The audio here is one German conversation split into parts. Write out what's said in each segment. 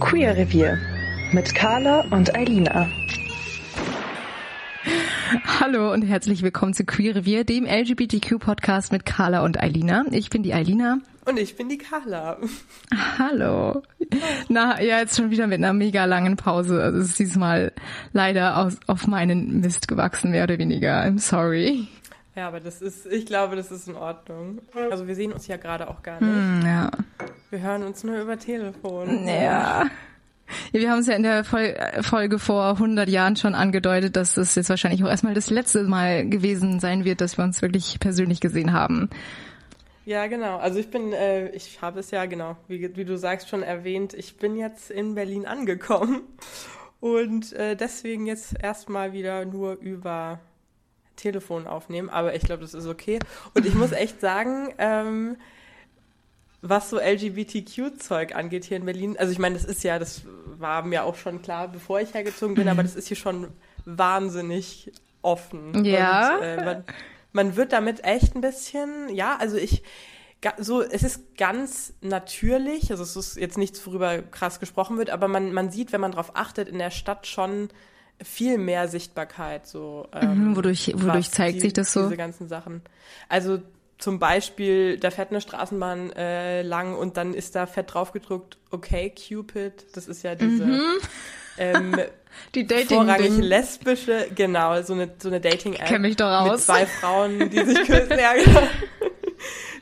Queer Revier mit Carla und Eilina. Hallo und herzlich willkommen zu Queer Revier, dem LGBTQ-Podcast mit Carla und Eilina. Ich bin die Eilina. Und ich bin die Carla. Hallo. Na, ja, jetzt schon wieder mit einer mega langen Pause. Also es ist diesmal leider aus, auf meinen Mist gewachsen, mehr oder weniger. I'm sorry. Ja, aber das ist, ich glaube, das ist in Ordnung. Also wir sehen uns ja gerade auch gar nicht. Hm, ja. Wir hören uns nur über Telefon. Ja. Ja, wir haben es ja in der Folge vor 100 Jahren schon angedeutet, dass das jetzt wahrscheinlich auch erstmal das letzte Mal gewesen sein wird, dass wir uns wirklich persönlich gesehen haben. Ja, genau. Also ich bin, äh, ich habe es ja genau, wie, wie, du sagst, schon erwähnt, ich bin jetzt in Berlin angekommen und äh, deswegen jetzt erstmal wieder nur über Telefon aufnehmen, aber ich glaube, das ist okay. Und ich muss echt sagen, ähm, was so LGBTQ-Zeug angeht hier in Berlin, also ich meine, das ist ja, das war mir auch schon klar, bevor ich hergezogen bin, mhm. aber das ist hier schon wahnsinnig offen. Ja. Und, äh, man, man wird damit echt ein bisschen, ja, also ich, so, es ist ganz natürlich, also es ist jetzt nichts, worüber krass gesprochen wird, aber man, man sieht, wenn man darauf achtet, in der Stadt schon viel mehr Sichtbarkeit. So, ähm, mhm, wodurch wodurch zeigt die, sich das so? Diese ganzen Sachen. Also zum Beispiel, da fährt eine Straßenbahn äh, lang und dann ist da fett draufgedruckt, okay, Cupid, das ist ja diese mhm. ähm, die Dating vorrangig Ding. lesbische, genau, so eine so eine Dating-App. Kenn mich doch aus. Mit zwei Frauen, die sich küssen. ja, genau.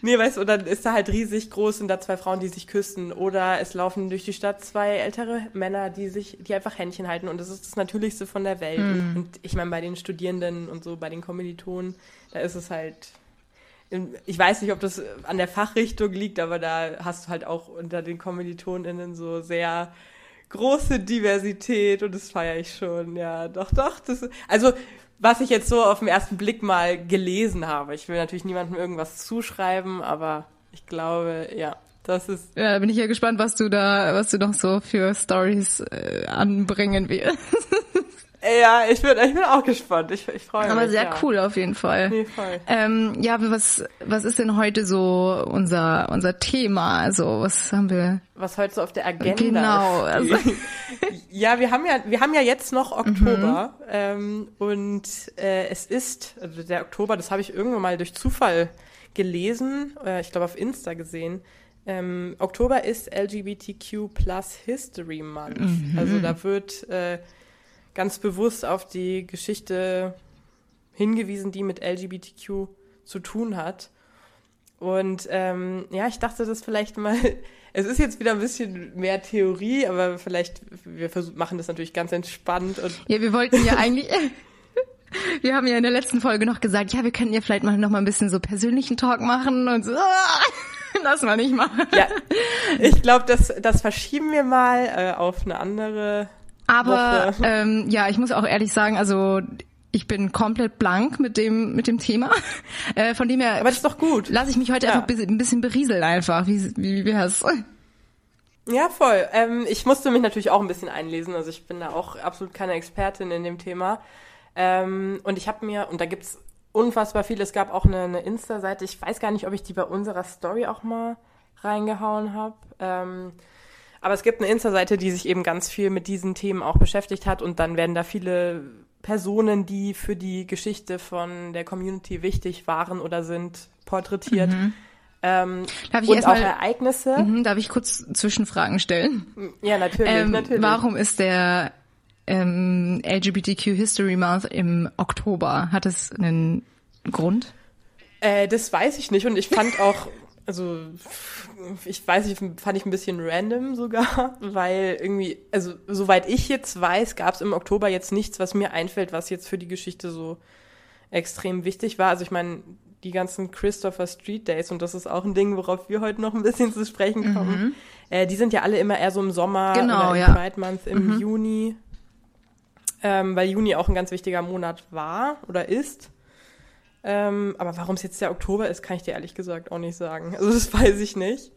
Nee, weißt du, und dann ist da halt riesig groß und da zwei Frauen, die sich küssen. Oder es laufen durch die Stadt zwei ältere Männer, die sich, die einfach Händchen halten. Und das ist das Natürlichste von der Welt. Mm. Und ich meine, bei den Studierenden und so, bei den Kommilitonen, da ist es halt. Ich weiß nicht, ob das an der Fachrichtung liegt, aber da hast du halt auch unter den KommilitonInnen so sehr große Diversität und das feiere ich schon, ja, doch, doch. Das, also was ich jetzt so auf den ersten Blick mal gelesen habe. Ich will natürlich niemandem irgendwas zuschreiben, aber ich glaube, ja, das ist. Ja, bin ich ja gespannt, was du da, was du noch so für Stories äh, anbringen wirst. Ja, ich bin, ich bin auch gespannt. Ich, ich freue mich. Aber sehr ja. cool auf jeden Fall. Nee, voll. Ähm, ja, was, was ist denn heute so unser, unser Thema? Also, was haben wir? Was heute so auf der Agenda Genau. Also. ja, wir haben ja, wir haben ja jetzt noch Oktober. Mhm. Ähm, und äh, es ist, also der Oktober, das habe ich irgendwann mal durch Zufall gelesen, äh, ich glaube auf Insta gesehen. Ähm, Oktober ist LGBTQ Plus History Month. Mhm. Also da wird äh, ganz bewusst auf die Geschichte hingewiesen, die mit LGBTQ zu tun hat. Und ähm, ja, ich dachte das vielleicht mal, es ist jetzt wieder ein bisschen mehr Theorie, aber vielleicht, wir versuchen, machen das natürlich ganz entspannt. Und ja, wir wollten ja eigentlich, wir haben ja in der letzten Folge noch gesagt, ja, wir könnten ja vielleicht mal noch mal ein bisschen so persönlichen Talk machen und so. Lass mal nicht machen. Ja, ich glaube, das, das verschieben wir mal äh, auf eine andere aber ähm, ja, ich muss auch ehrlich sagen, also ich bin komplett blank mit dem mit dem Thema. Äh, von dem her. Aber das ist doch gut. Lass ich mich heute ja. einfach ein bisschen berieseln einfach. Wie wie wär's? Ja, voll. Ähm, ich musste mich natürlich auch ein bisschen einlesen. Also ich bin da auch absolut keine Expertin in dem Thema. Ähm, und ich habe mir, und da gibt's unfassbar viel, es gab auch eine, eine Insta-Seite, ich weiß gar nicht, ob ich die bei unserer Story auch mal reingehauen habe. Ähm, aber es gibt eine Insta-Seite, die sich eben ganz viel mit diesen Themen auch beschäftigt hat und dann werden da viele Personen, die für die Geschichte von der Community wichtig waren oder sind, porträtiert. Mhm. Ähm, darf ich und auch mal, Ereignisse. Mhm, darf ich kurz Zwischenfragen stellen? Ja, natürlich, ähm, natürlich. Warum ist der ähm, LGBTQ History Month im Oktober? Hat es einen Grund? Äh, das weiß ich nicht und ich fand auch also ich weiß nicht, fand ich ein bisschen random sogar, weil irgendwie, also soweit ich jetzt weiß, gab es im Oktober jetzt nichts, was mir einfällt, was jetzt für die Geschichte so extrem wichtig war. Also ich meine, die ganzen Christopher Street Days, und das ist auch ein Ding, worauf wir heute noch ein bisschen zu sprechen kommen, mhm. äh, die sind ja alle immer eher so im Sommer genau, oder im ja. Pride Month im mhm. Juni, ähm, weil Juni auch ein ganz wichtiger Monat war oder ist. Ähm, aber warum es jetzt der Oktober ist, kann ich dir ehrlich gesagt auch nicht sagen. Also das weiß ich nicht.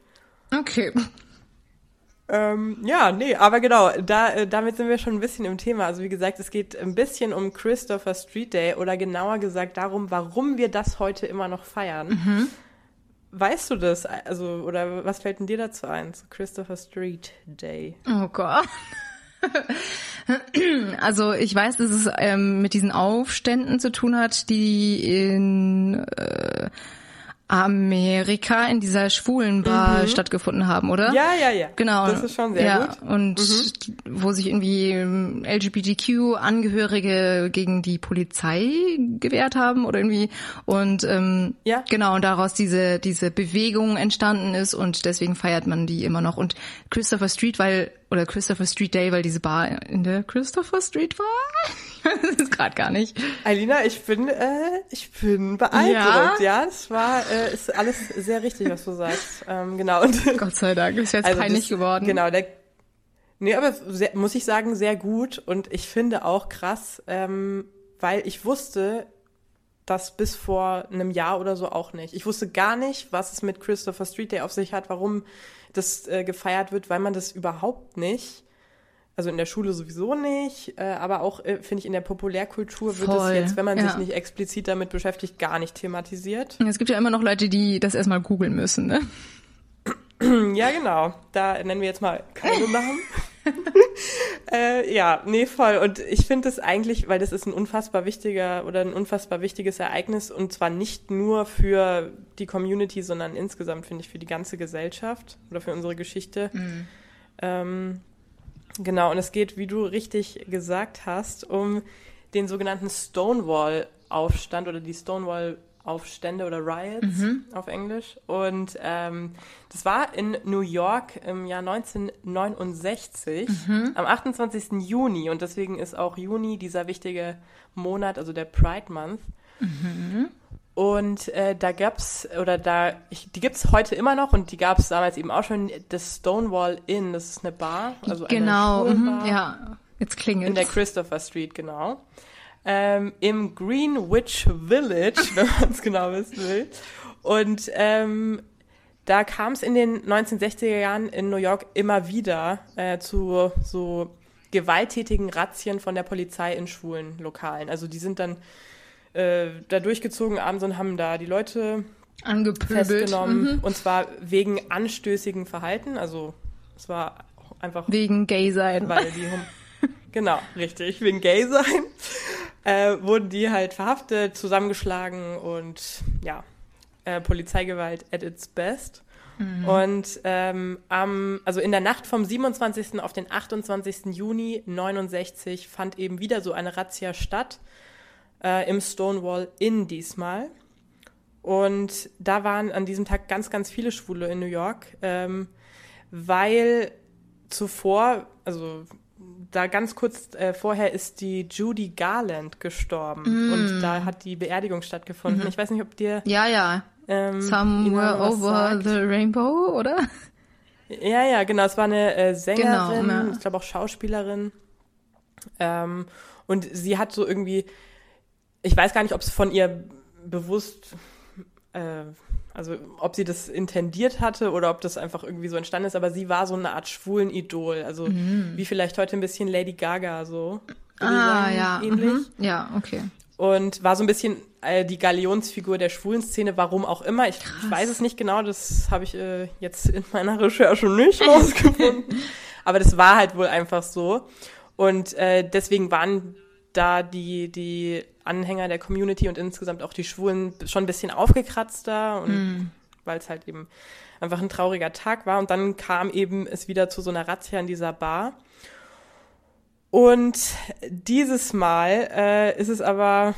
Okay. Ähm, ja, nee, aber genau, da, äh, damit sind wir schon ein bisschen im Thema. Also wie gesagt, es geht ein bisschen um Christopher Street Day oder genauer gesagt darum, warum wir das heute immer noch feiern. Mhm. Weißt du das? Also, oder was fällt denn dir dazu ein zu Christopher Street Day? Oh Gott. Also ich weiß, dass es ähm, mit diesen Aufständen zu tun hat, die in äh, Amerika in dieser schwulen Bar mhm. stattgefunden haben, oder? Ja, ja, ja. Genau. Das ist schon sehr ja, gut. Und mhm. wo sich irgendwie ähm, LGBTQ-Angehörige gegen die Polizei gewehrt haben oder irgendwie und ähm, ja. genau und daraus diese diese Bewegung entstanden ist und deswegen feiert man die immer noch und Christopher Street, weil oder Christopher Street Day, weil diese Bar in der Christopher Street war. das ist gerade gar nicht. Alina, ich bin, äh, ich bin beeindruckt. Ja, es war, äh, ist alles sehr richtig, was du sagst. Ähm, genau. Und, Gott sei Dank, ist jetzt also peinlich das, geworden. Genau, der, nee, aber sehr, muss ich sagen, sehr gut. Und ich finde auch krass, ähm, weil ich wusste, das bis vor einem Jahr oder so auch nicht. Ich wusste gar nicht, was es mit Christopher Street Day auf sich hat, warum das äh, gefeiert wird, weil man das überhaupt nicht, also in der Schule sowieso nicht, äh, aber auch, äh, finde ich, in der Populärkultur wird es jetzt, wenn man ja. sich nicht explizit damit beschäftigt, gar nicht thematisiert. Es gibt ja immer noch Leute, die das erstmal googeln müssen, ne? Ja, genau. Da nennen wir jetzt mal keine Namen. äh, ja, nee, voll. Und ich finde es eigentlich, weil das ist ein unfassbar wichtiger oder ein unfassbar wichtiges Ereignis und zwar nicht nur für die Community, sondern insgesamt, finde ich, für die ganze Gesellschaft oder für unsere Geschichte. Mhm. Ähm, genau, und es geht, wie du richtig gesagt hast, um den sogenannten Stonewall-Aufstand oder die Stonewall Aufstände oder Riots mhm. auf Englisch. Und ähm, das war in New York im Jahr 1969, mhm. am 28. Juni. Und deswegen ist auch Juni dieser wichtige Monat, also der Pride Month. Mhm. Und äh, da gab's oder da, ich, die gibt's heute immer noch und die gab's damals eben auch schon, das Stonewall Inn, das ist eine Bar, also genau, eine Genau, ja, jetzt klingelt In der Christopher Street, genau ähm, im Greenwich Village, wenn man es genau wissen will. Und ähm, da kam es in den 1960er Jahren in New York immer wieder äh, zu so gewalttätigen Razzien von der Polizei in schwulen Lokalen. Also die sind dann äh, da durchgezogen abends und haben da die Leute Angepöbelt. festgenommen. Mhm. Und zwar wegen anstößigen Verhalten. Also es war einfach... Wegen Gay sein. Weil die... genau, richtig, wegen Gay sein äh, wurden die halt verhaftet, zusammengeschlagen und ja, äh, Polizeigewalt at its best. Mhm. Und ähm, am, also in der Nacht vom 27. auf den 28. Juni 69 fand eben wieder so eine Razzia statt, äh, im Stonewall Inn diesmal. Und da waren an diesem Tag ganz, ganz viele Schwule in New York, ähm, weil zuvor, also da ganz kurz äh, vorher ist die Judy Garland gestorben mm. und da hat die Beerdigung stattgefunden. Mhm. Ich weiß nicht, ob dir ja ja ähm, Somewhere over sagt. the Rainbow, oder? Ja ja genau. Es war eine äh, Sängerin, genau, ja. ich glaube auch Schauspielerin ähm, und sie hat so irgendwie, ich weiß gar nicht, ob es von ihr bewusst äh, also ob sie das intendiert hatte oder ob das einfach irgendwie so entstanden ist, aber sie war so eine Art schwulen Idol. Also mhm. wie vielleicht heute ein bisschen Lady Gaga so. Ah, ja. Ähnlich. Mhm. Ja, okay. Und war so ein bisschen äh, die Galionsfigur der schwulen Szene, warum auch immer. Ich, ich weiß es nicht genau, das habe ich äh, jetzt in meiner Recherche nicht rausgefunden. aber das war halt wohl einfach so. Und äh, deswegen waren da die, die Anhänger der Community und insgesamt auch die Schwulen schon ein bisschen aufgekratzter und mm. weil es halt eben einfach ein trauriger Tag war. Und dann kam eben es wieder zu so einer Razzia in dieser Bar. Und dieses Mal äh, ist es aber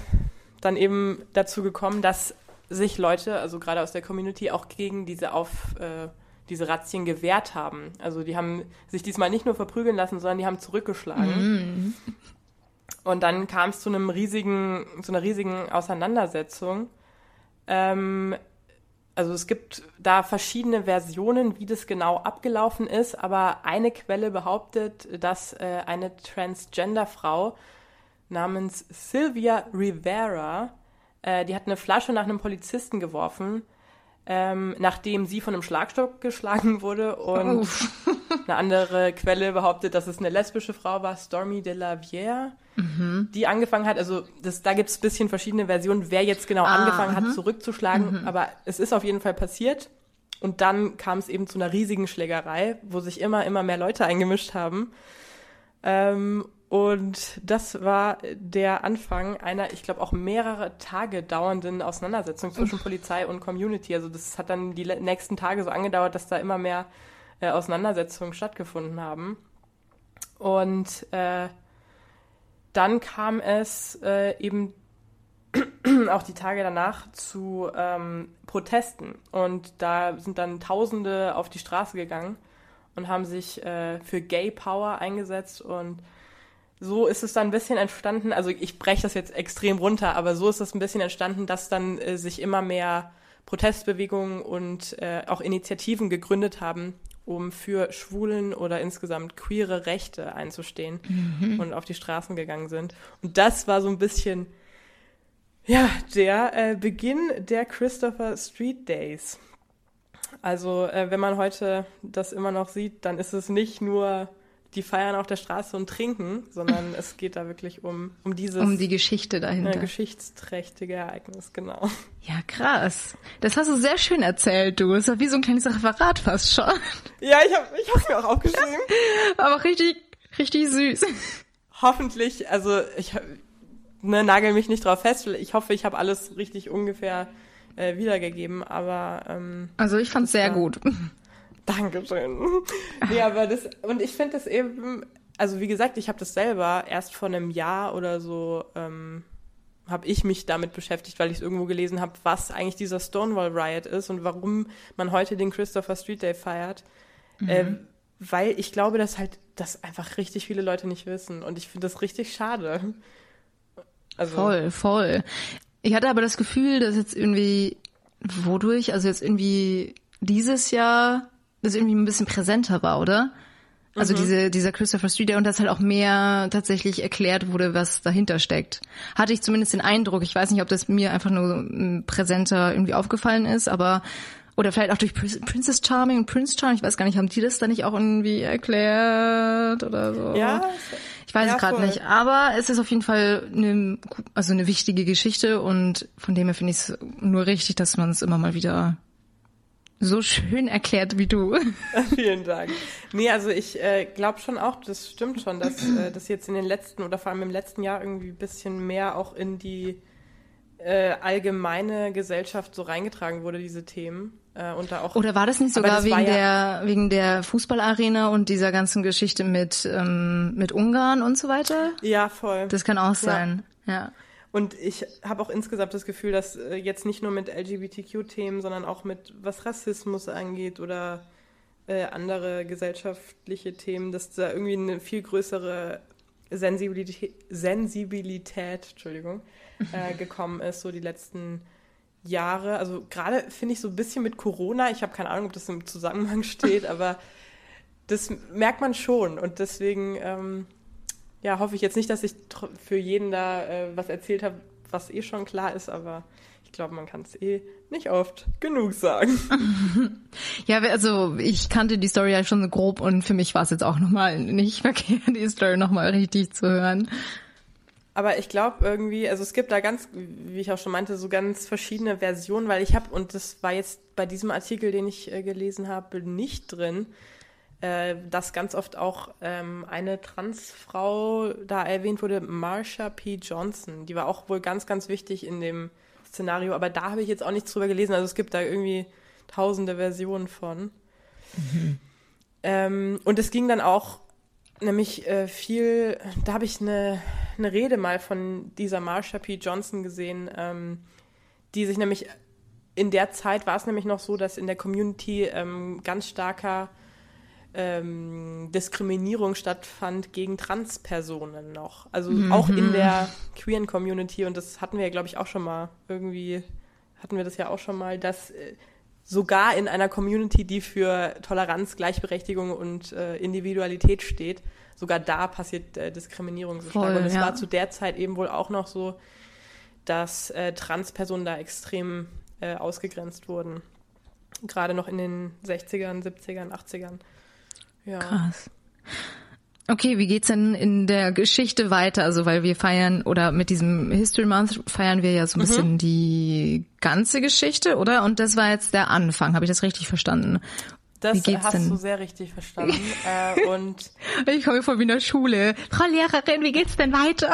dann eben dazu gekommen, dass sich Leute, also gerade aus der Community, auch gegen diese auf äh, diese Razzien gewehrt haben. Also die haben sich diesmal nicht nur verprügeln lassen, sondern die haben zurückgeschlagen. Mm. Und dann kam es zu einem riesigen, zu einer riesigen Auseinandersetzung. Ähm, also es gibt da verschiedene Versionen, wie das genau abgelaufen ist, aber eine Quelle behauptet, dass äh, eine Transgender-Frau namens Sylvia Rivera, äh, die hat eine Flasche nach einem Polizisten geworfen, ähm, nachdem sie von einem Schlagstock geschlagen wurde. Und eine andere Quelle behauptet, dass es eine lesbische Frau war, Stormy de la Vière, mhm. die angefangen hat. Also das, da gibt es ein bisschen verschiedene Versionen, wer jetzt genau ah, angefangen hat, mhm. zurückzuschlagen. Mhm. Aber es ist auf jeden Fall passiert. Und dann kam es eben zu einer riesigen Schlägerei, wo sich immer, immer mehr Leute eingemischt haben. Ähm, und das war der Anfang einer, ich glaube, auch mehrere Tage dauernden Auseinandersetzung zwischen Polizei und Community. Also das hat dann die nächsten Tage so angedauert, dass da immer mehr äh, Auseinandersetzungen stattgefunden haben. Und äh, dann kam es äh, eben auch die Tage danach zu ähm, Protesten. Und da sind dann Tausende auf die Straße gegangen und haben sich äh, für Gay Power eingesetzt und so ist es dann ein bisschen entstanden, also ich breche das jetzt extrem runter, aber so ist es ein bisschen entstanden, dass dann äh, sich immer mehr Protestbewegungen und äh, auch Initiativen gegründet haben, um für Schwulen oder insgesamt queere Rechte einzustehen mhm. und auf die Straßen gegangen sind. Und das war so ein bisschen, ja, der äh, Beginn der Christopher Street Days. Also äh, wenn man heute das immer noch sieht, dann ist es nicht nur die feiern auf der Straße und trinken, sondern es geht da wirklich um, um dieses. Um die Geschichte dahinter. Äh, geschichtsträchtige Ereignis, genau. Ja, krass. Das hast du sehr schön erzählt, du. Das war wie so ein kleines Referat fast schon. Ja, ich habe ich hab's mir auch aufgeschrieben. Aber richtig, richtig süß. Hoffentlich, also ich ne, nagel mich nicht drauf fest. Ich hoffe, ich habe alles richtig ungefähr äh, wiedergegeben, aber ähm, Also ich fand's sehr gut. Dankeschön. nee, aber das, und ich finde das eben, also wie gesagt, ich habe das selber erst vor einem Jahr oder so, ähm, habe ich mich damit beschäftigt, weil ich es irgendwo gelesen habe, was eigentlich dieser Stonewall Riot ist und warum man heute den Christopher Street Day feiert. Mhm. Ähm, weil ich glaube, dass halt das einfach richtig viele Leute nicht wissen und ich finde das richtig schade. Also, voll, voll. Ich hatte aber das Gefühl, dass jetzt irgendwie, wodurch, also jetzt irgendwie dieses Jahr das irgendwie ein bisschen präsenter war, oder? Also mhm. diese, dieser Christopher Street Day und dass halt auch mehr tatsächlich erklärt wurde, was dahinter steckt. Hatte ich zumindest den Eindruck. Ich weiß nicht, ob das mir einfach nur präsenter irgendwie aufgefallen ist, aber oder vielleicht auch durch Princess Charming und Prince Charming. Ich weiß gar nicht, haben die das da nicht auch irgendwie erklärt oder so? Ja. Ich weiß ja, es gerade nicht. Aber es ist auf jeden Fall eine, also eine wichtige Geschichte und von dem her finde ich es nur richtig, dass man es immer mal wieder so schön erklärt wie du. Vielen Dank. Nee, also ich äh, glaube schon auch, das stimmt schon, dass äh, das jetzt in den letzten oder vor allem im letzten Jahr irgendwie ein bisschen mehr auch in die äh, allgemeine Gesellschaft so reingetragen wurde, diese Themen. Äh, und da auch, Oder war das nicht sogar das wegen, ja, der, wegen der Fußballarena und dieser ganzen Geschichte mit, ähm, mit Ungarn und so weiter? Ja, voll. Das kann auch sein, ja. ja. Und ich habe auch insgesamt das Gefühl, dass äh, jetzt nicht nur mit LGBTQ-Themen, sondern auch mit was Rassismus angeht oder äh, andere gesellschaftliche Themen, dass da irgendwie eine viel größere Sensibilität, Sensibilität Entschuldigung, äh, gekommen ist, so die letzten Jahre. Also gerade finde ich so ein bisschen mit Corona, ich habe keine Ahnung, ob das im Zusammenhang steht, aber das merkt man schon. Und deswegen ähm, ja, hoffe ich jetzt nicht, dass ich für jeden da äh, was erzählt habe, was eh schon klar ist, aber ich glaube, man kann es eh nicht oft genug sagen. ja, also ich kannte die Story ja schon so grob und für mich war es jetzt auch nochmal nicht verkehrt, die Story nochmal richtig zu hören. Aber ich glaube irgendwie, also es gibt da ganz, wie ich auch schon meinte, so ganz verschiedene Versionen, weil ich habe, und das war jetzt bei diesem Artikel, den ich äh, gelesen habe, nicht drin, äh, dass ganz oft auch ähm, eine Transfrau da erwähnt wurde, Marsha P. Johnson. Die war auch wohl ganz, ganz wichtig in dem Szenario, aber da habe ich jetzt auch nichts drüber gelesen. Also es gibt da irgendwie tausende Versionen von. Mhm. Ähm, und es ging dann auch nämlich äh, viel, da habe ich eine, eine Rede mal von dieser Marsha P. Johnson gesehen, ähm, die sich nämlich in der Zeit war es nämlich noch so, dass in der Community ähm, ganz starker ähm, Diskriminierung stattfand gegen Transpersonen noch. Also auch in der queeren Community und das hatten wir ja, glaube ich, auch schon mal irgendwie, hatten wir das ja auch schon mal, dass äh, sogar in einer Community, die für Toleranz, Gleichberechtigung und äh, Individualität steht, sogar da passiert äh, Diskriminierung so stark. Voll, Und es ja. war zu der Zeit eben wohl auch noch so, dass äh, Transpersonen da extrem äh, ausgegrenzt wurden. Gerade noch in den 60ern, 70ern, 80ern. Ja. Krass. Okay, wie geht's denn in der Geschichte weiter? Also, weil wir feiern oder mit diesem History Month feiern wir ja so ein bisschen die ganze Geschichte, oder? Und das war jetzt der Anfang. Habe ich das richtig verstanden? Das hast denn? du sehr richtig verstanden. äh, und Ich komme vor wie in der Schule. Frau Lehrerin, wie geht's denn weiter?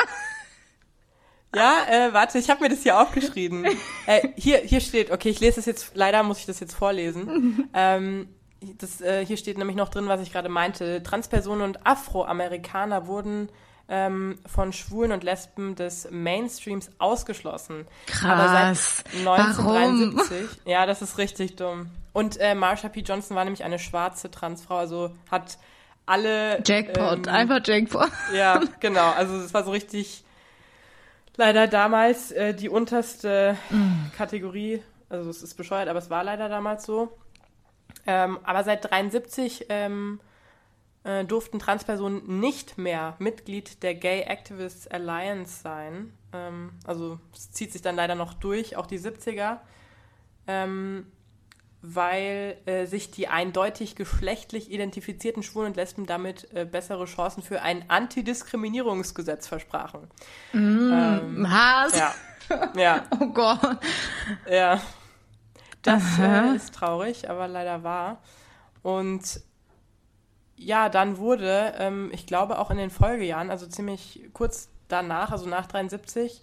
ja, äh, warte, ich habe mir das hier aufgeschrieben. äh, hier, hier steht, okay, ich lese das jetzt, leider muss ich das jetzt vorlesen. ähm, das, äh, hier steht nämlich noch drin, was ich gerade meinte. Transpersonen und Afroamerikaner wurden ähm, von Schwulen und Lesben des Mainstreams ausgeschlossen. Aber Krass. seit 1973, ja, das ist richtig dumm. Und äh, Marsha P. Johnson war nämlich eine schwarze Transfrau, also hat alle Jackpot, ähm, einfach Jackpot. ja, genau. Also es war so richtig leider damals äh, die unterste Kategorie. Also es ist bescheuert, aber es war leider damals so. Ähm, aber seit 73 ähm, äh, durften Transpersonen nicht mehr Mitglied der Gay Activists Alliance sein. Ähm, also es zieht sich dann leider noch durch, auch die 70er. Ähm, weil äh, sich die eindeutig geschlechtlich identifizierten Schwulen und Lesben damit äh, bessere Chancen für ein Antidiskriminierungsgesetz versprachen. Ähm, Was? ja, ja, Oh Gott. ja. Das äh, ist traurig, aber leider wahr. Und ja, dann wurde, ähm, ich glaube auch in den Folgejahren, also ziemlich kurz danach, also nach 73,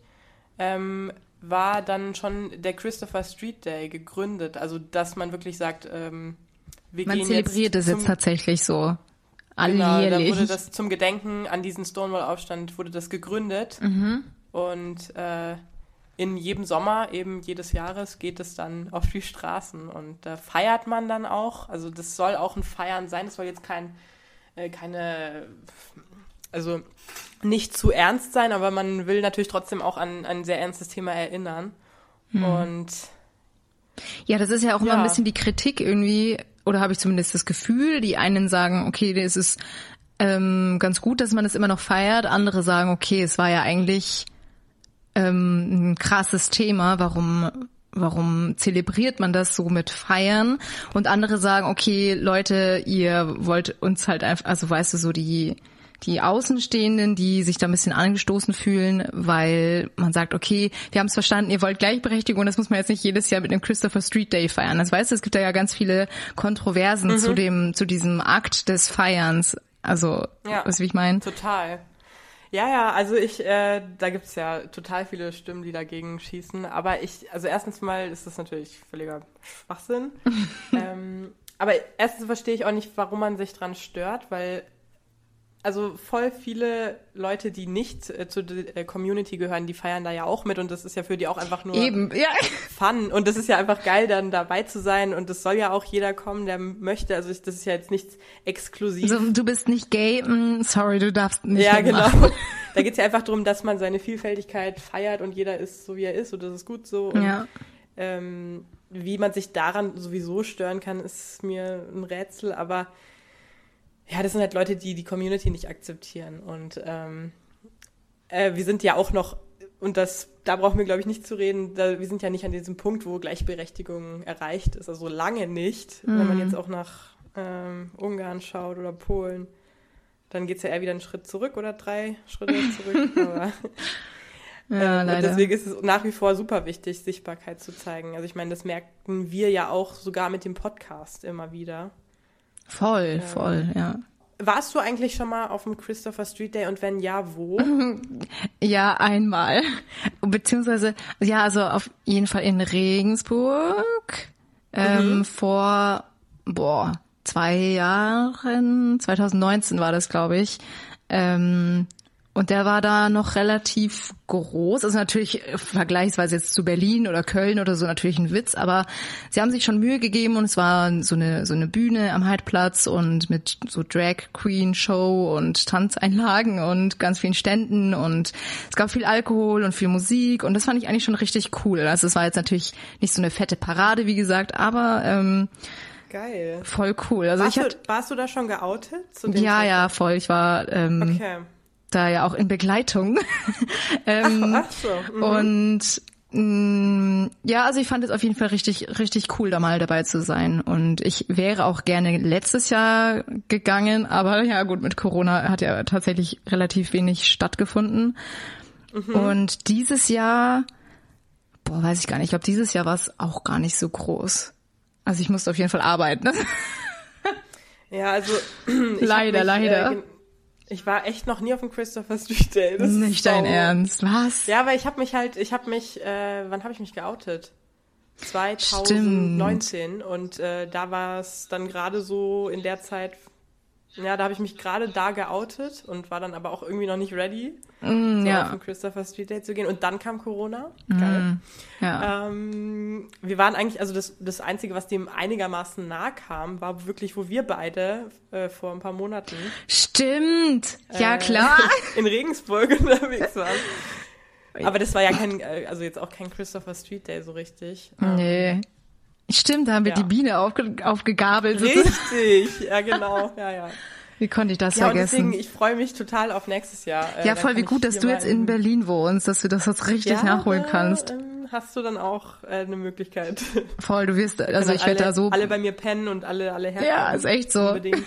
ähm, war dann schon der Christopher Street Day gegründet. Also, dass man wirklich sagt, ähm, wir Man gehen zelebriert es zum, jetzt tatsächlich so. Genau, da Alljährlich. wurde das zum Gedenken an diesen Stonewall-Aufstand wurde das gegründet. Und äh, in jedem Sommer, eben jedes Jahres, geht es dann auf die Straßen und da feiert man dann auch. Also das soll auch ein Feiern sein. Das soll jetzt kein, äh, keine, also nicht zu ernst sein, aber man will natürlich trotzdem auch an ein sehr ernstes Thema erinnern. Und Ja, das ist ja auch immer Ja. ein bisschen die Kritik irgendwie, oder habe ich zumindest das Gefühl, die einen sagen, okay, es ist ähm, ganz gut, dass man es immer noch feiert, andere sagen, okay, es war ja eigentlich ähm, ein krasses Thema, warum warum zelebriert man das so mit Feiern? Und andere sagen, okay, Leute, ihr wollt uns halt einfach, also weißt du, so die die Außenstehenden, die sich da ein bisschen angestoßen fühlen, weil man sagt, okay, wir haben es verstanden, ihr wollt Gleichberechtigung das muss man jetzt nicht jedes Jahr mit dem Christopher Street Day feiern. Das weißt du, es gibt da ja ganz viele Kontroversen zu dem, zu diesem Akt des Feierns. Also, Ja. weißt du, wie ich meine? Total. Ja, ja, also ich, äh, da gibt's ja total viele Stimmen, die dagegen schießen. Aber ich, also erstens mal ist das natürlich völliger Schwachsinn. ähm, aber erstens verstehe ich auch nicht, warum man sich dran stört, weil also voll viele Leute, die nicht äh, zur äh, Community gehören, die feiern da ja auch mit und das ist ja für die auch einfach nur Eben, ja. Fun und das ist ja einfach geil, dann dabei zu sein und das soll ja auch jeder kommen, der möchte. Also ich, das ist ja jetzt nichts exklusiv. So, du bist nicht gay, mm, sorry, du darfst nicht Ja, genau. Da geht's ja einfach darum, dass man seine Vielfältigkeit feiert und jeder ist so, wie er ist und das ist gut so. Und, Ja. ähm, wie man sich daran sowieso stören kann, ist mir ein Rätsel, aber ja, das sind halt Leute, die die Community nicht akzeptieren und ähm, äh, wir sind ja auch noch, und das, da brauchen wir, glaube ich, nicht zu reden, da, wir sind ja nicht an diesem Punkt, wo Gleichberechtigung erreicht ist, also lange nicht, wenn man jetzt auch nach ähm, Ungarn schaut oder Polen dann geht's ja eher wieder einen Schritt zurück oder drei Schritte zurück. Aber, Ja, ähm, deswegen ist es nach wie vor super wichtig, Sichtbarkeit zu zeigen. Also ich meine, das merken wir ja auch sogar mit dem Podcast immer wieder. Voll, voll, ja. Warst du eigentlich schon mal auf dem Christopher Street Day und wenn ja, wo? Ja, einmal. Beziehungsweise, ja, also auf jeden Fall in Regensburg. Ähm, Vor, boah, zwei Jahren, 2019 war das, glaube ich. Ähm, Und der war da noch relativ groß. Also natürlich vergleichsweise jetzt zu Berlin oder Köln oder so natürlich ein Witz, aber sie haben sich schon Mühe gegeben und es war so eine, so eine Bühne am Heidplatz und mit so Drag Queen Show und Tanzeinlagen und ganz vielen Ständen und es gab viel Alkohol und viel Musik und das fand ich eigentlich schon richtig cool. Also es war jetzt natürlich nicht so eine fette Parade, wie gesagt, aber ähm, Geil. voll cool. Also Warst, ich du, hatte, warst du da schon geoutet? Zu dem ja, Zeitpunkt? ja, voll. Ich war ähm, Okay. Da ja auch in Begleitung. ähm, Ach so. mhm. Und mh, ja, also ich fand es auf jeden Fall richtig, richtig cool, da mal dabei zu sein. Und ich wäre auch gerne letztes Jahr gegangen, aber ja gut, mit Corona hat ja tatsächlich relativ wenig stattgefunden. Mhm. Und dieses Jahr, boah, weiß ich gar nicht, ich glaube, dieses Jahr war es auch gar nicht so groß. Also ich musste auf jeden Fall arbeiten. Ja, also Leider, mich, leider. Äh, ich war echt noch nie auf dem Christopher Street Day. Das ist Nicht dein sau- Ernst, was? Ja, aber ich habe mich halt, ich habe mich, äh, wann habe ich mich geoutet? 2019 und äh, da war es dann gerade so in der Zeit, ja, da habe ich mich gerade da geoutet und war dann aber auch irgendwie noch nicht ready, Mm, so ja. auf den Christopher Street Day zu gehen. Und dann kam Corona. Geil. ja. Ähm, wir waren eigentlich, also das, das Einzige, was dem einigermaßen nahe kam, war wirklich, wo wir beide äh, vor ein paar Monaten Stimmt. Ja, äh, klar. in Regensburg unterwegs waren. Aber das war ja kein, äh, also jetzt auch kein Christopher Street Day so richtig. Ähm, Nee. Stimmt, da haben wir Ja. die Biene aufge aufgegabelt. Richtig, ja genau, ja, ja. Wie konnte ich das Ja, vergessen? deswegen, ich freue mich total auf nächstes Jahr. Äh, ja, voll, wie gut, dass du jetzt in Berlin wohnst, dass du das jetzt richtig ja, nachholen kannst. ähm, hast du dann auch äh, eine Möglichkeit. Voll, du wirst, also ich werde da so, Alle bei mir pennen und alle, alle herkommen. Ja, ist echt so. Unbedingt.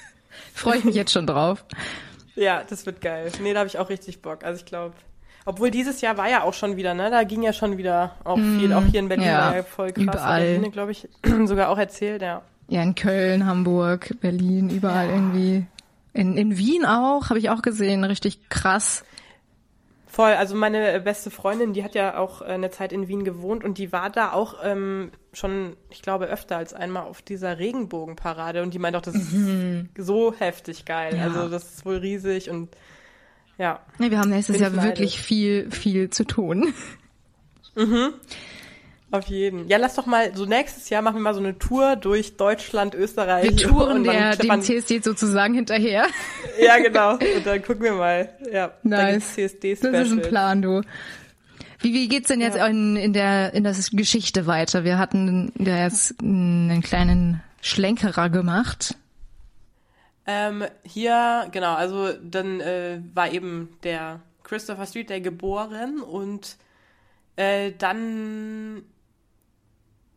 freue ich mich jetzt schon drauf. Ja, das wird geil. Nee, da habe ich auch richtig Bock. Also ich glaube, obwohl dieses Jahr war ja auch schon wieder, ne? Da ging ja schon wieder auch viel, auch hier in Berlin Mm, ja, war ja voll krass. überall. Berlin, glaube ich, sogar auch erzählt, ja. Ja, in Köln, Hamburg, Berlin, überall irgendwie. In, in Wien auch, habe ich auch gesehen, richtig krass. Voll, also meine beste Freundin, die hat ja auch äh, eine Zeit in Wien gewohnt und die war da auch ähm, schon, ich glaube, öfter als einmal auf dieser Regenbogenparade und die meint auch, das ist so heftig geil. Mhm. Ja. Also das ist wohl riesig und ja. Nee, wir haben nächstes Jahr ich neidisch. wirklich viel, viel zu tun. Auf jeden. Ja, lass doch mal, so nächstes Jahr machen wir mal so eine Tour durch Deutschland, Österreich. Wir touren der, dem CSD sozusagen hinterher. Ja, genau. Und dann gucken wir mal. Ja, Nice. gibt's CSD-Special. Das ist ein Plan, du. Wie, wie geht's denn jetzt Ja. in, in der in der Geschichte weiter? Wir hatten ja jetzt einen kleinen Schlenkerer gemacht. Ähm, hier, genau, also dann äh, war eben der Christopher Street Day geboren und äh, dann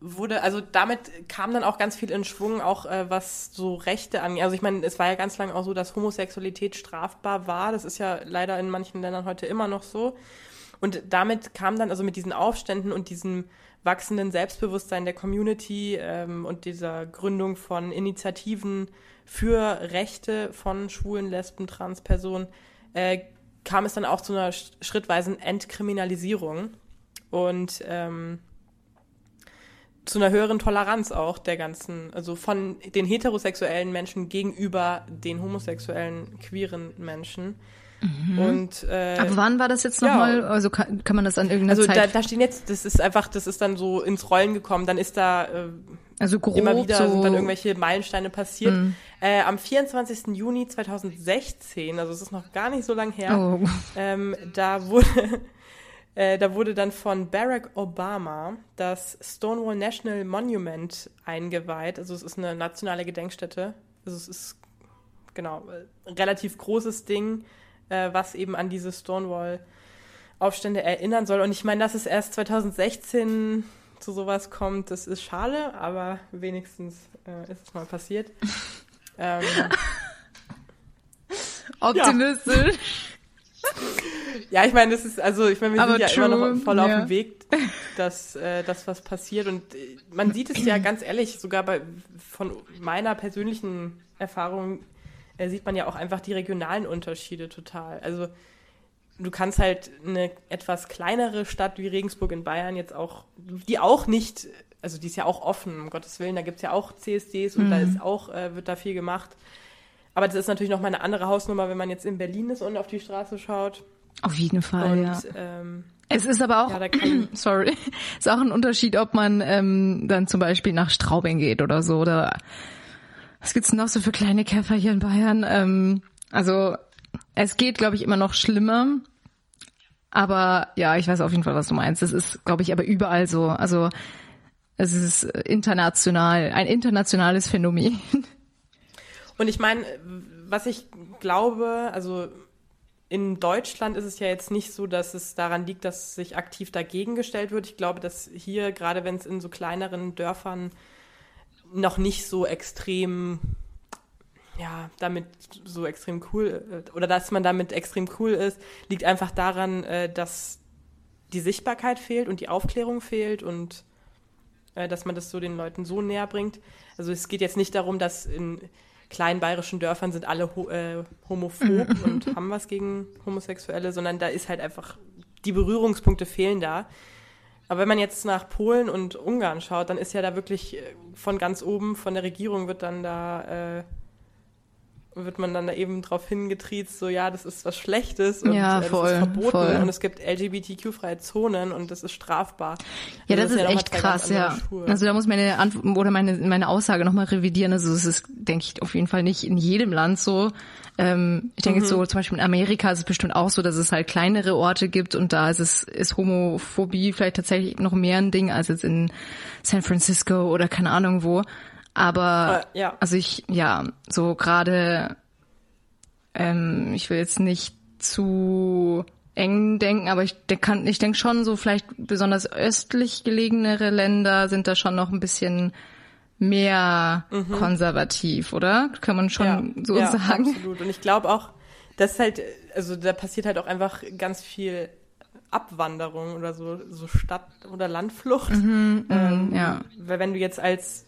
wurde, also damit kam dann auch ganz viel in Schwung, auch äh, was so Rechte angeht. Also ich meine, es war ja ganz lange auch so, dass Homosexualität strafbar war. Das ist ja leider in manchen Ländern heute immer noch so. Und damit kam dann also mit diesen Aufständen und diesem wachsenden Selbstbewusstsein der Community ähm, und dieser Gründung von Initiativen für Rechte von schwulen, lesben, Transpersonen, äh, kam es dann auch zu einer sch- schrittweisen Entkriminalisierung und ähm, zu einer höheren Toleranz auch der ganzen, also von den heterosexuellen Menschen gegenüber den homosexuellen, queeren Menschen. Und äh, Aber wann war das jetzt ja. nochmal? Also kann, kann man das an irgendeiner also da, Zeit? da stehen jetzt, das ist einfach, das ist dann so ins Rollen gekommen. Dann ist da äh, also grob immer wieder so. sind dann irgendwelche Meilensteine passiert. Mhm. Äh, am 24. Juni 2016, also es ist noch gar nicht so lang her, oh. ähm, da wurde äh, da wurde dann von Barack Obama das Stonewall National Monument eingeweiht. Also es ist eine nationale Gedenkstätte. Also es ist genau äh, relativ großes Ding, äh, was eben an diese Stonewall Aufstände erinnern soll. Und ich meine, dass es erst 2016 zu sowas kommt, das ist schade, aber wenigstens äh, ist es mal passiert. ähm, Optimistisch. Ja, ich meine, das ist, also ich meine, wir Aber sind ja true, immer noch voll auf ja. dem Weg, dass äh, das was passiert. Und äh, man sieht es ja ganz ehrlich, sogar bei von meiner persönlichen Erfahrung äh, sieht man ja auch einfach die regionalen Unterschiede total. Also du kannst halt eine etwas kleinere Stadt wie Regensburg in Bayern jetzt auch, die auch nicht, also die ist ja auch offen, um Gottes Willen, da gibt's ja auch CSDs und da ist auch, äh, wird da viel gemacht. Aber das ist natürlich noch mal eine andere Hausnummer, wenn man jetzt in Berlin ist und auf die Straße schaut. Auf jeden Fall, Und ja. ähm, Es ist aber auch, Ja, sorry, ist auch ein Unterschied, ob man ähm, dann zum Beispiel nach Straubing geht oder so oder was gibt's noch so für kleine Käfer hier in Bayern? Ähm, also es geht, glaube ich, immer noch schlimmer. Aber ja, ich weiß auf jeden Fall, was du meinst. Das ist, glaube ich, aber überall so. Also es ist international, ein internationales Phänomen. Und ich meine, was ich glaube, also in Deutschland ist es ja jetzt nicht so, dass es daran liegt, dass sich aktiv dagegen gestellt wird. Ich glaube, dass hier, gerade wenn es in so kleineren Dörfern noch nicht so extrem, ja, damit so extrem cool, äh, oder dass man damit extrem cool ist, liegt einfach daran, äh, dass die Sichtbarkeit fehlt und die Aufklärung fehlt und äh, dass man das so den Leuten so näher bringt. Also es geht jetzt nicht darum, dass in kleinen bayerischen Dörfern sind alle ho äh, homophob und haben was gegen Homosexuelle, sondern da ist halt einfach, die Berührungspunkte fehlen da. Aber wenn man jetzt nach Polen und Ungarn schaut, dann ist ja da wirklich äh, von ganz oben, von der Regierung wird dann da, äh, wird man dann da eben drauf hingetriezt, so ja, das ist was Schlechtes und Ja, äh, das voll, ist verboten voll. und es gibt LGBTQ-freie Zonen und das ist strafbar. Ja, Also das, ist ja echt krass, ja. Schuhe. Also da muss meine Antwort oder meine meine Aussage nochmal revidieren. Also es ist, denke ich, auf jeden Fall nicht in jedem Land so. Ähm, ich denke jetzt so zum Beispiel in Amerika ist es bestimmt auch so, dass es halt kleinere Orte gibt und da ist es ist Homophobie vielleicht tatsächlich noch mehr ein Ding als jetzt in San Francisco oder keine Ahnung wo. Aber Äh, ja. also ich ja so gerade ähm, ich will jetzt nicht zu eng denken, aber ich kann, ich denke schon so vielleicht besonders östlich gelegenere Länder sind da schon noch ein bisschen mehr konservativ, oder? Kann man schon so Mhm. ja, sagen. Absolut. Und ich glaube auch, dass halt, also da passiert halt auch einfach ganz viel Abwanderung oder so, so Stadt- oder Landflucht. ähm, Mhm, ja. Weil wenn du jetzt als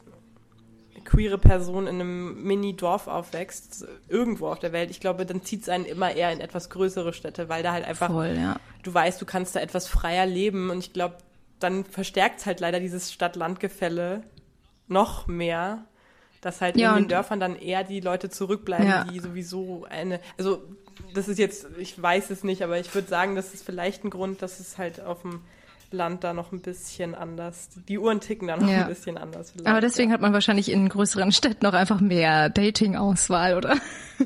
queere Person in einem Mini-Dorf aufwächst, irgendwo auf der Welt, ich glaube, dann zieht es einen immer eher in etwas größere Städte, weil da halt einfach, Voll, ja. du weißt, du kannst da etwas freier leben und ich glaube, dann verstärkt es halt leider dieses Stadt-Land-Gefälle noch mehr, dass halt Ja, in den Dörfern dann eher die Leute zurückbleiben, Ja. die sowieso eine, also das ist jetzt, ich weiß es nicht, aber ich würde sagen, das ist vielleicht ein Grund, dass es halt auf dem Land da noch ein bisschen anders, die Uhren ticken da noch Ja. ein bisschen anders. Vielleicht. Aber deswegen hat man wahrscheinlich in größeren Städten noch einfach mehr Dating-Auswahl, oder?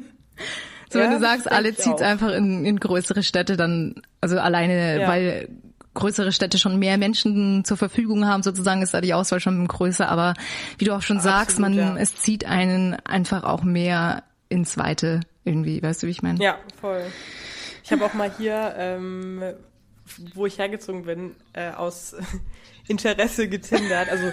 so, wenn Ja, du sagst, alle auch. einfach in, in größere Städte, dann, also alleine, Ja. weil größere Städte schon mehr Menschen zur Verfügung haben, sozusagen ist da die Auswahl schon größer. Aber wie du auch schon sagst, man, ja. es zieht einen einfach auch mehr ins Weite irgendwie, weißt du, wie ich meine? Ja, voll. Ich habe auch mal hier, ähm, wo ich hergezogen bin, äh, aus Interesse getindert. Also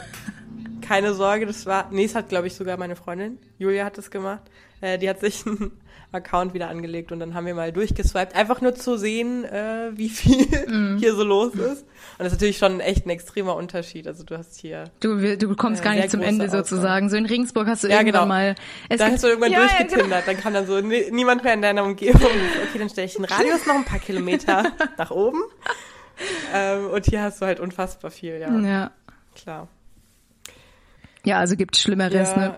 keine Sorge, das war, nee, es hat glaube ich sogar meine Freundin, Julia hat das gemacht. Äh, die hat sich einen Account wieder angelegt und dann haben wir mal durchgeswiped, einfach nur zu sehen, äh, wie viel Mhm. hier so los ist. Und das ist natürlich schon echt ein extremer Unterschied. Also du hast hier Du, du kommst Äh, gar nicht zum Ende Auswahl. sozusagen. So in Regensburg hast du Ja, irgendwann genau. mal. Es da hast du irgendwann Ja, ja, durchgetindert, dann kam dann so nie- niemand mehr in deiner Umgebung. Okay, dann stelle ich den Radius noch ein paar Kilometer nach oben. Ähm, und hier hast du halt unfassbar viel, ja, Genau. Ja. klar. ja, also gibt Schlimmeres, Ja. ne?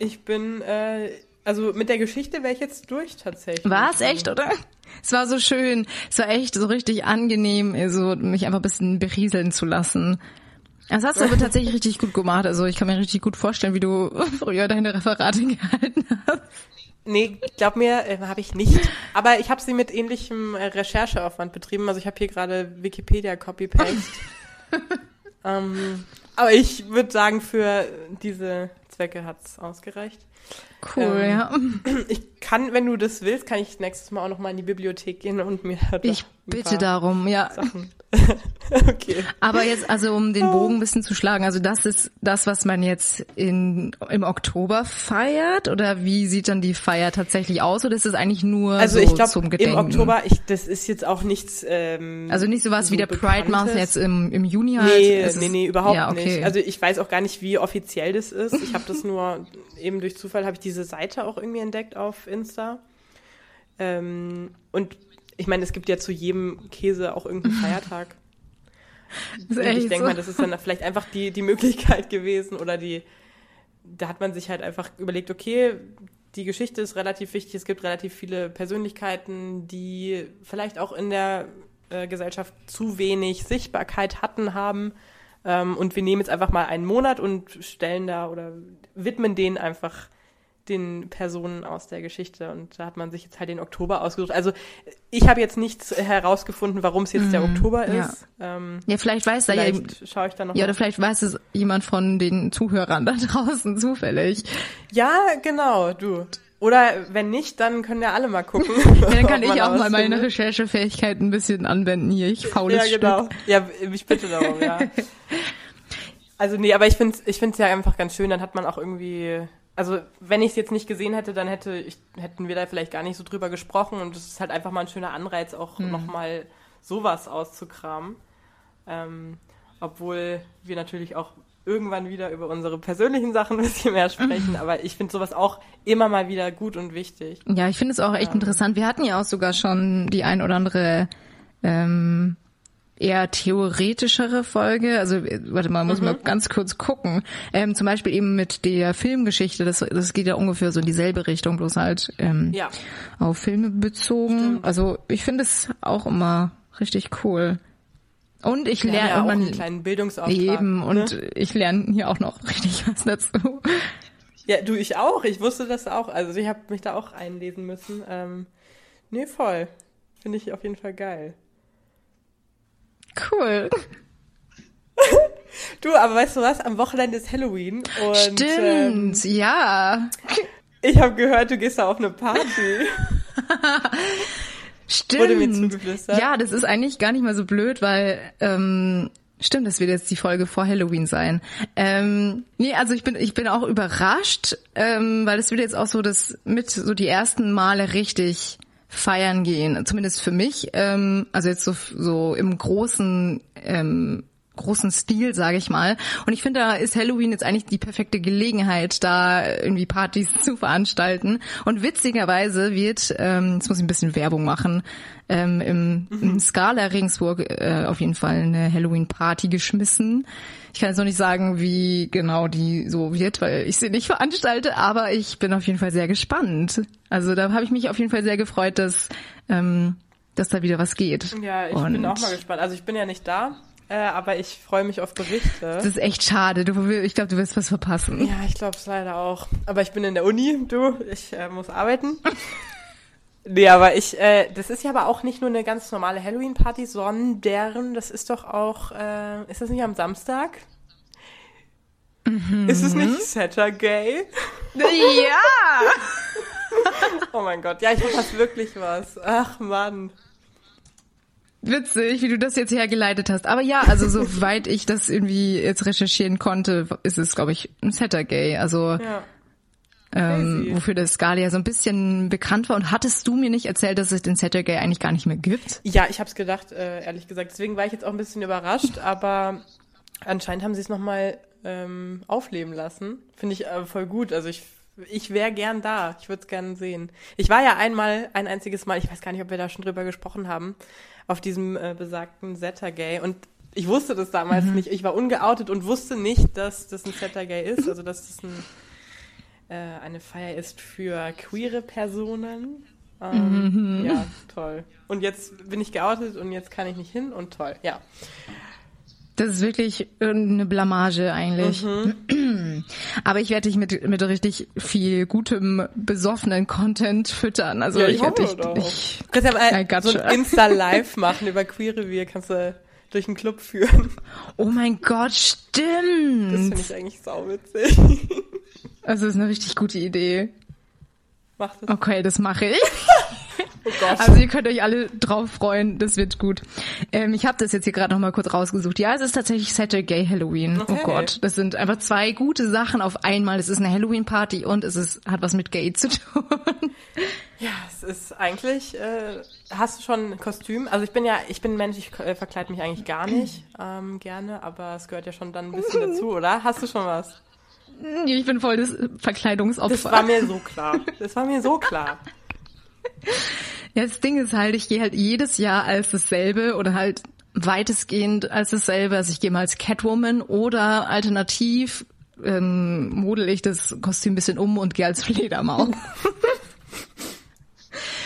Ich bin, äh, also mit der Geschichte wäre ich jetzt durch tatsächlich. War es echt, oder? Es war so schön. Es war echt so richtig angenehm, so mich einfach ein bisschen berieseln zu lassen. Das hast du aber tatsächlich richtig gut gemacht. Also ich kann mir richtig gut vorstellen, wie du früher deine Referate gehalten hast. Nee, glaub mir, äh, habe ich nicht. Aber ich habe sie mit ähnlichem äh, Rechercheaufwand betrieben. Also ich habe hier gerade Wikipedia Copy-Paste. ähm, aber ich würde sagen, für diese Zwecke hat's ausgereicht. Cool, Ähm, ja. Ich kann, wenn du das willst, kann ich nächstes Mal auch noch mal in die Bibliothek gehen und mir da Ich bitte darum, ja. Sachen. okay. Aber jetzt, also um den Bogen ein bisschen zu schlagen, also das ist das, was man jetzt in, im Oktober feiert? Oder wie sieht dann die Feier tatsächlich aus? Oder ist es eigentlich nur Also so ich glaube zum im Gedenken? Oktober, ich, das ist jetzt auch nichts. Ähm, Also nicht sowas wie der Pride Month jetzt im, im Juni halt? Nee, nee, nee, überhaupt ja, okay. nicht. Also ich weiß auch gar nicht, wie offiziell das ist. Ich habe das nur eben durch Zufall habe ich diese Seite auch irgendwie entdeckt auf Insta. Ähm, und ich meine, es gibt ja zu jedem Käse auch irgendeinen Feiertag. Und ich denke so. mal, das ist dann vielleicht einfach die, die Möglichkeit gewesen oder die, da hat man sich halt einfach überlegt, okay, die Geschichte ist relativ wichtig, es gibt relativ viele Persönlichkeiten, die vielleicht auch in der äh, Gesellschaft zu wenig Sichtbarkeit hatten, haben. Ähm, und wir nehmen jetzt einfach mal einen Monat und stellen da oder widmen den einfach den Personen aus der Geschichte. Und da hat man sich jetzt halt den Oktober ausgesucht. Also ich habe jetzt nichts herausgefunden, warum es jetzt mm, der mhm. Oktober ist. Ja, ähm, ja vielleicht weiß da ja, schaue ich da noch ja, oder vielleicht weiß es jemand von den Zuhörern da draußen zufällig. Ja, genau, du. Oder wenn nicht, dann können ja alle mal gucken. ja, dann kann ich auch mal meine Recherchefähigkeit ein bisschen anwenden hier. Ich faules Ja, genau. Stück. Ja, ich bitte darum, ja. Also nee, aber ich finde es ich find's ja einfach ganz schön, dann hat man auch irgendwie also wenn ich es jetzt nicht gesehen hätte, dann hätte ich, hätten wir da vielleicht gar nicht so drüber gesprochen und es ist halt einfach mal ein schöner Anreiz, auch hm. nochmal sowas auszukramen. Ähm, obwohl wir natürlich auch irgendwann wieder über unsere persönlichen Sachen ein bisschen mehr sprechen, aber ich finde sowas auch immer mal wieder gut und wichtig. Ja, ich finde es auch echt ähm, interessant. Wir hatten ja auch sogar schon die ein oder andere ähm, eher theoretischere Folge. Also warte mal, muss mhm. mal ganz kurz gucken. Ähm, zum Beispiel eben mit der Filmgeschichte. Das, das geht ja ungefähr so in dieselbe Richtung, bloß halt ähm, ja. auf Filme bezogen. Stimmt. Also ich finde es auch immer richtig cool. Und ich lerne ja man, einen kleinen Bildungsauftrag. Eben, ne? und ich lerne hier auch noch richtig was dazu. Ja, du, ich auch. Ich wusste das auch. Also ich habe mich da auch einlesen müssen. Ähm, nee, voll. Finde ich auf jeden Fall geil. Cool. Du, aber weißt du was? Am Wochenende ist Halloween. Und, Stimmt, ähm, ja. Ich habe gehört, du gehst da auf eine Party. Stimmt. Wurde mir zugeflüstert. Ja, das ist eigentlich gar nicht mal so blöd, weil ähm, stimmt, das wird jetzt die Folge vor Halloween sein. Ähm, nee, also ich bin ich bin auch überrascht, ähm, weil es wird jetzt auch so das mit so die ersten Male richtig feiern gehen, zumindest für mich. Ähm, also jetzt so, so im großen ähm, großen Stil, sage ich mal. Und ich finde, da ist Halloween jetzt eigentlich die perfekte Gelegenheit, da irgendwie Partys zu veranstalten. Und witzigerweise wird, ähm, jetzt muss ich ein bisschen Werbung machen, ähm, im, im mhm. Scala Regensburg äh, auf jeden Fall eine Halloween-Party geschmissen. Ich kann jetzt noch nicht sagen, wie genau die so wird, weil ich sie nicht veranstalte, aber ich bin auf jeden Fall sehr gespannt. Also da habe ich mich auf jeden Fall sehr gefreut, dass, ähm, dass da wieder was geht. Ja, ich Und bin auch mal gespannt. Also ich bin ja nicht da, äh, aber ich freue mich auf Berichte. Das ist echt schade. Du, ich glaube, du wirst was verpassen. Ja, ich glaube es leider auch. Aber ich bin in der Uni, du, ich äh, muss arbeiten. nee, aber ich, äh, das ist ja aber auch nicht nur eine ganz normale Halloween-Party, sondern das ist doch auch, äh, ist das nicht am Samstag? Mhm. Ist es nicht Saturday? Ja! oh mein Gott, ja, ich verpasse wirklich was. Ach Mann. Witzig, wie du das jetzt hergeleitet hast. Aber ja, also soweit ich das irgendwie jetzt recherchieren konnte, ist es, glaube ich, ein Saturday. Also ja. ähm, wofür das Scalia so ein bisschen bekannt war. Und hattest du mir nicht erzählt, dass es den Saturday eigentlich gar nicht mehr gibt? Ja, ich habe es gedacht, äh, ehrlich gesagt. Deswegen war ich jetzt auch ein bisschen überrascht. aber anscheinend haben sie es nochmal ähm, aufleben lassen. Finde ich äh, voll gut. Also ich ich wäre gern da. Ich würde es gern sehen. Ich war ja einmal, ein einziges Mal, ich weiß gar nicht, ob wir da schon drüber gesprochen haben, auf diesem äh, besagten Saturday und ich wusste das damals mhm. nicht. Ich war ungeoutet und wusste nicht, dass das ein Saturday ist, also dass das ein, äh, eine Feier ist für queere Personen. Ähm, mhm. Ja, toll. Und jetzt bin ich geoutet und jetzt kann ich nicht hin und toll, ja. Das ist wirklich eine Blamage eigentlich. Mhm. Aber ich werde dich mit, mit richtig viel gutem, besoffenen Content füttern. Also ja, ich, ich werde dich. Doch. Ich, kannst ja mal so ein Insta-Live machen über Queer Kannst du durch den Club führen. Oh mein Gott, stimmt. Das finde ich eigentlich sauwitzig. Also das ist eine richtig gute Idee. Mach das. Okay, das mache ich. Oh Gott. Also ihr könnt euch alle drauf freuen, das wird gut. Ähm, ich habe das jetzt hier gerade noch mal kurz rausgesucht. Ja, es ist tatsächlich Saturday Halloween. Oh okay. Oh Gott, das sind einfach zwei gute Sachen auf einmal. Es ist eine Halloween Party und es ist hat was mit Gay zu tun. Ja, es ist eigentlich. Äh, hast du schon ein Kostüm? Also ich bin ja, ich bin Mensch, ich äh, verkleide mich eigentlich gar nicht ähm, gerne, aber es gehört ja schon dann ein bisschen dazu, oder? Hast du schon was? Ich bin voll das Verkleidungsopfer. Das war mir so klar. Das war mir so klar. Ja, das Ding ist halt, ich gehe halt jedes Jahr als dasselbe oder halt weitestgehend als dasselbe. Also ich gehe mal als Catwoman oder alternativ ähm, model ich das Kostüm ein bisschen um und gehe als Fledermaus.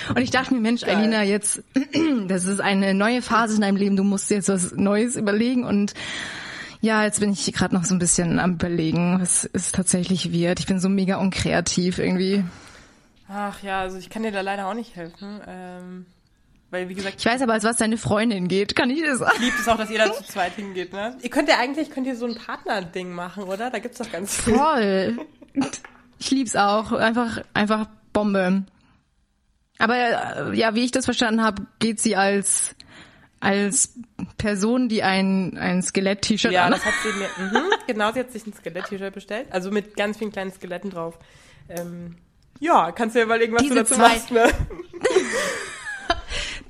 und ich dachte mir, Mensch, Geil. Alina, jetzt, das ist eine neue Phase in deinem Leben, du musst jetzt was Neues überlegen und ja, jetzt bin ich gerade noch so ein bisschen am überlegen, was es tatsächlich wird. Ich bin so mega unkreativ irgendwie. Ach ja, also ich kann dir da leider auch nicht helfen. Ähm, weil, wie gesagt, Ich weiß aber, als was deine Freundin geht, kann ich dir sagen. liebt es auch, dass ihr da zu zweit hingeht, ne? Ihr könnt ja eigentlich, könnt ihr so ein Partner-Ding machen, oder? Da gibt's doch ganz viel. Voll. Ich lieb's auch. Einfach, einfach Bombe. Aber äh, ja, wie ich das verstanden habe, geht sie als als Person, die ein ein Skelett-T-Shirt Ja, an. das hat sie mir, mhm, genau, sie hat sich ein Skelett-T-Shirt bestellt. Also mit ganz vielen kleinen Skeletten drauf. Ähm, ja, kannst du dir überlegen, was Diese du dazu zwei- machst, ne?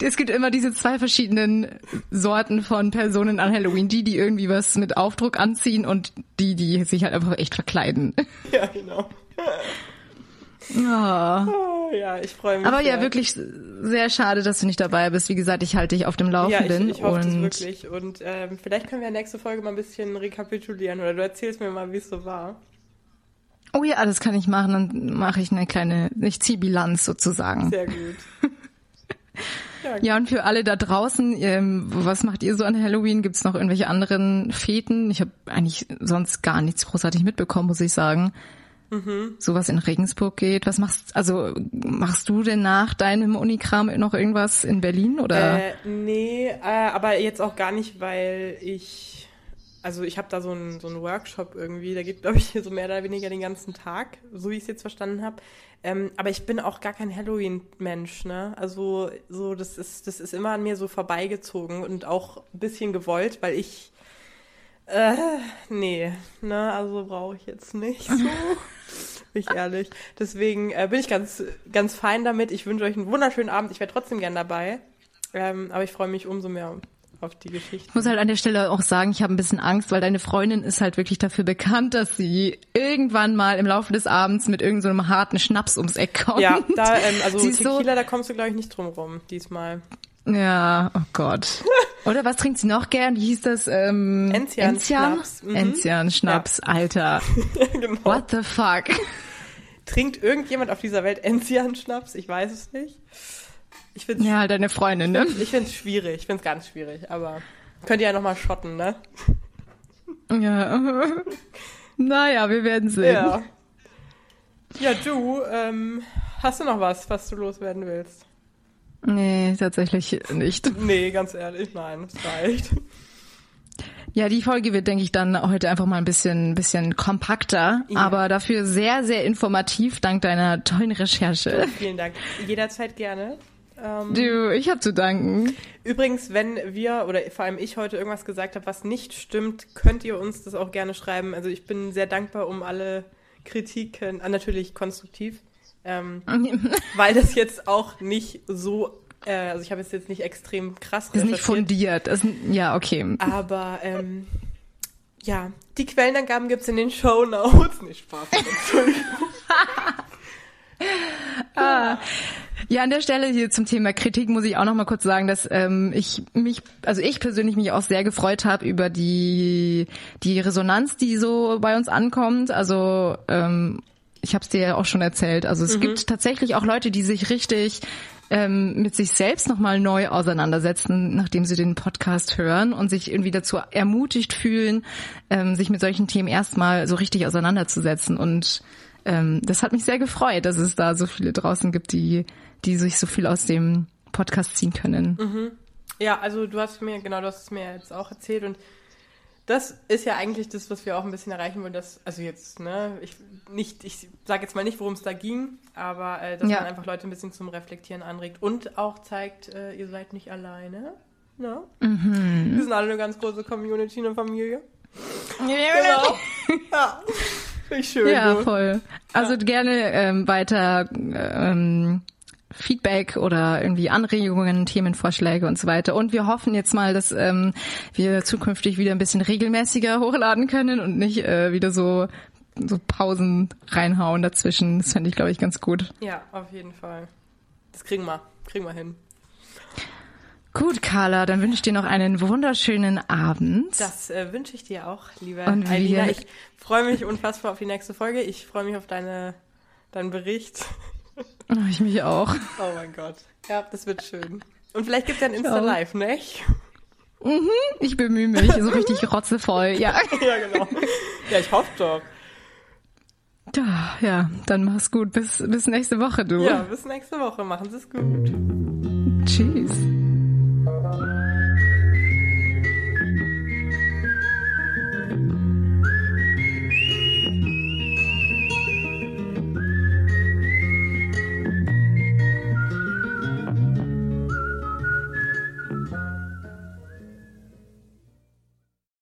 Es gibt immer diese zwei verschiedenen Sorten von Personen an Halloween. Die, die irgendwie was mit Aufdruck anziehen und die, die sich halt einfach echt verkleiden. Ja, genau. Ja. Oh, ja, ich freue mich. Aber ja, sehr. wirklich sehr schade, dass du nicht dabei bist. Wie gesagt, ich halte dich auf dem Ja, ich, Laufenden. ich hoffe das und wirklich. Und ähm, vielleicht können wir nächste Folge mal ein bisschen rekapitulieren oder du erzählst mir mal, wie es so war. Oh ja, das kann ich machen. Dann mache ich eine kleine, ich ziehe Bilanz sozusagen. Sehr gut. ja, Ja, und für alle da draußen, ähm, was macht ihr so an Halloween? Gibt's noch irgendwelche anderen Feten? Ich habe eigentlich sonst gar nichts großartig mitbekommen, muss ich sagen. Mhm. Sowas in Regensburg geht. Was machst also machst du denn nach deinem Unikram noch irgendwas in Berlin oder? Äh, nee, äh, aber jetzt auch gar nicht, weil ich, also ich habe da so einen so einen Workshop irgendwie, der geht, glaube ich, so mehr oder weniger den ganzen Tag, so wie ich es jetzt verstanden habe. Ähm, aber ich bin auch gar kein Halloween-Mensch, ne? Also so, das ist, das ist immer an mir so vorbeigezogen und auch ein bisschen gewollt, weil ich äh, nee, ne, also brauche ich jetzt nicht so. Bin ich ehrlich. Deswegen äh, bin ich ganz, ganz fein damit. Ich wünsche euch einen wunderschönen Abend. Ich wäre trotzdem gern dabei. Ähm, aber ich freue mich umso mehr auf die Geschichte. Ich muss halt an der Stelle auch sagen, ich habe ein bisschen Angst, weil deine Freundin ist halt wirklich dafür bekannt, dass sie irgendwann mal im Laufe des Abends mit irgendeinem so harten Schnaps ums Eck kommt. Ja, da, ähm, also Sie ist so- Tequila, da kommst du, glaube ich, nicht drum rum diesmal. Ja, oh Gott. Oder was trinkt sie noch gern? Wie hieß das? Ähm, Enzian Enzian? Schnaps. Mhm. Enzian Schnaps, Alter. genau. What the fuck? Trinkt irgendjemand auf dieser Welt Enzian-Schnaps? Ich weiß es nicht. Ich finde es Ja, deine Freundin, ne? ich find's schwierig. Ich finde es ganz schwierig. Aber könnt ihr ja nochmal schotten, ne? Ja. Naja, wir werden sehen. Ja. Ja, du, ähm, hast du noch was, was du loswerden willst? Nee, tatsächlich nicht. Nee, ganz ehrlich, nein, es reicht. Ja, die Folge wird, denke ich, dann heute einfach mal ein bisschen, bisschen kompakter, Ja. aber dafür sehr, sehr informativ, dank deiner tollen Recherche. Vielen Dank. Jederzeit gerne. Ähm, Du, ich hab zu danken. übrigens, wenn wir oder vor allem ich heute irgendwas gesagt habe, was nicht stimmt, könnt ihr uns das auch gerne schreiben. Also ich bin sehr dankbar um alle Kritiken, ah, natürlich konstruktiv, ähm, weil das jetzt auch nicht so, äh, also ich habe es jetzt nicht extrem krass Das ist nicht fundiert. Das, ja, okay. Aber ähm, ja, die Quellenangaben gibt's in den Show Notes. Nicht Spaß. Entschuldigung. Ja, an der Stelle hier zum Thema Kritik muss ich auch noch mal kurz sagen, dass ähm, ich mich, also ich persönlich mich auch sehr gefreut habe über die die Resonanz, die so bei uns ankommt. Also ähm, ich habe es dir ja auch schon erzählt. Also es gibt tatsächlich auch Leute, die sich richtig ähm, mit sich selbst nochmal neu auseinandersetzen, nachdem sie den Podcast hören und sich irgendwie dazu ermutigt fühlen, ähm, sich mit solchen Themen erstmal so richtig auseinanderzusetzen. Und ähm, das hat mich sehr gefreut, dass es da so viele draußen gibt, die, die sich so viel aus dem Podcast ziehen können. Ja, also du hast mir, genau, du hast es mir jetzt auch erzählt und das ist ja eigentlich das, was wir auch ein bisschen erreichen wollen, dass, also jetzt, ne, ich nicht, ich sage jetzt mal nicht, worum es da ging, aber äh, dass Ja. man einfach Leute ein bisschen zum Reflektieren anregt und auch zeigt, äh, ihr seid nicht alleine. Ne? Wir sind alle eine ganz große Community, eine Familie. Genau. ja. Ich schön. Ja, du. voll. Also gerne ähm, weiter ähm, Feedback oder irgendwie Anregungen, Themenvorschläge und so weiter. Und wir hoffen jetzt mal, dass ähm, wir zukünftig wieder ein bisschen regelmäßiger hochladen können und nicht äh, wieder so so Pausen reinhauen dazwischen. Das fände ich, glaube ich, ganz gut. Ja, auf jeden Fall. Das kriegen wir. Kriegen wir hin. Gut, Carla, dann wünsche ich dir noch einen wunderschönen Abend. Das äh, wünsche ich dir auch, liebe Und Alina. wir- Ich freue mich unfassbar auf die nächste Folge. Ich freue mich auf deine, deinen Bericht. Oh, ich mich auch. Oh mein Gott. Ja, das wird schön. Und vielleicht gibt es ja ein. Insta-Live, ne? Ich bemühe mich, so richtig rotzevoll. Ja. Ja, genau. Ja, ich hoffe doch. Ja, ja, dann mach's gut. Bis, bis nächste Woche, du. Ja, bis nächste Woche. Machen Sie es gut. Tschüss.